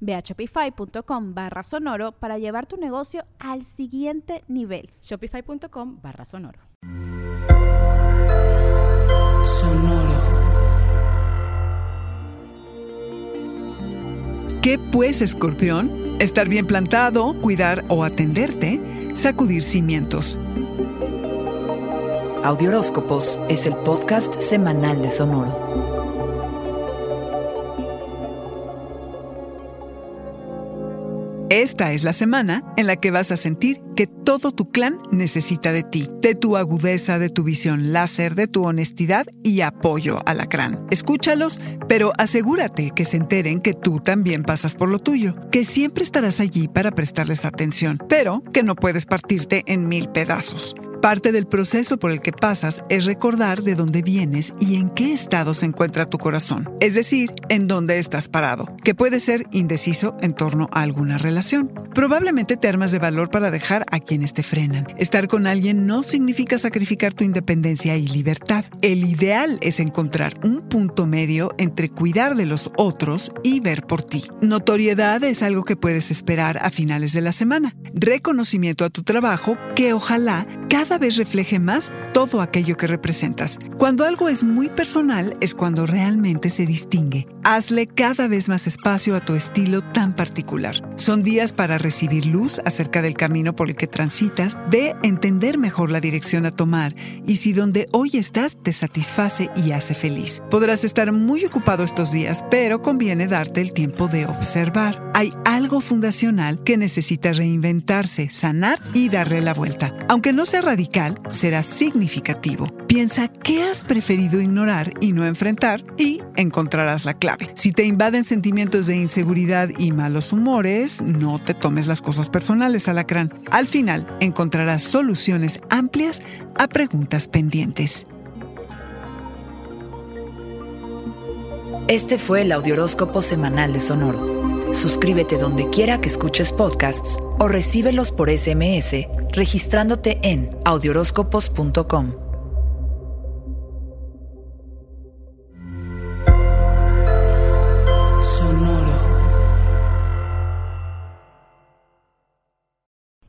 Ve a shopify.com barra sonoro para llevar tu negocio al siguiente nivel. Shopify.com barra sonoro. Sonoro. ¿Qué pues, escorpión? Estar bien plantado, cuidar o atenderte, sacudir cimientos. Audioróscopos es el podcast semanal de Sonoro. Esta es la semana en la que vas a sentir que todo tu clan necesita de ti, de tu agudeza, de tu visión láser, de tu honestidad y apoyo a la clan. Escúchalos, pero asegúrate que se enteren que tú también pasas por lo tuyo, que siempre estarás allí para prestarles atención, pero que no puedes partirte en mil pedazos. Parte del proceso por el que pasas es recordar de dónde vienes y en qué estado se encuentra tu corazón, es decir, en dónde estás parado, que puede ser indeciso en torno a alguna relación. Probablemente te armas de valor para dejar a quienes te frenan. Estar con alguien no significa sacrificar tu independencia y libertad. El ideal es encontrar un punto medio entre cuidar de los otros y ver por ti. Notoriedad es algo que puedes esperar a finales de la semana. Reconocimiento a tu trabajo que ojalá cada vez refleje más todo aquello que representas. Cuando algo es muy personal es cuando realmente se distingue. Hazle cada vez más espacio a tu estilo tan particular. Son días para recibir luz acerca del camino por el que transitas, de entender mejor la dirección a tomar y si donde hoy estás te satisface y hace feliz. Podrás estar muy ocupado estos días, pero conviene darte el tiempo de observar. Hay algo fundacional que necesita reinventarse, sanar y darle la vuelta. Aunque no sea radical, será significativo. Piensa qué has preferido ignorar y no enfrentar y encontrarás la clave. Si te invaden sentimientos de inseguridad y malos humores, no te tomes las cosas personales, alacrán. Al final, encontrarás soluciones amplias a preguntas pendientes. Este fue el Audioróscopo Semanal de Sonoro. Suscríbete donde quiera que escuches podcasts o recíbelos por SMS registrándote en audioróscopos.com.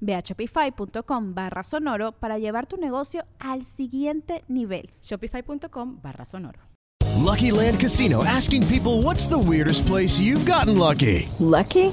Ve a shopify.com barra sonoro para llevar tu negocio al siguiente nivel. Shopify.com barra sonoro. Lucky Land Casino asking people what's the weirdest place you've gotten lucky? Lucky?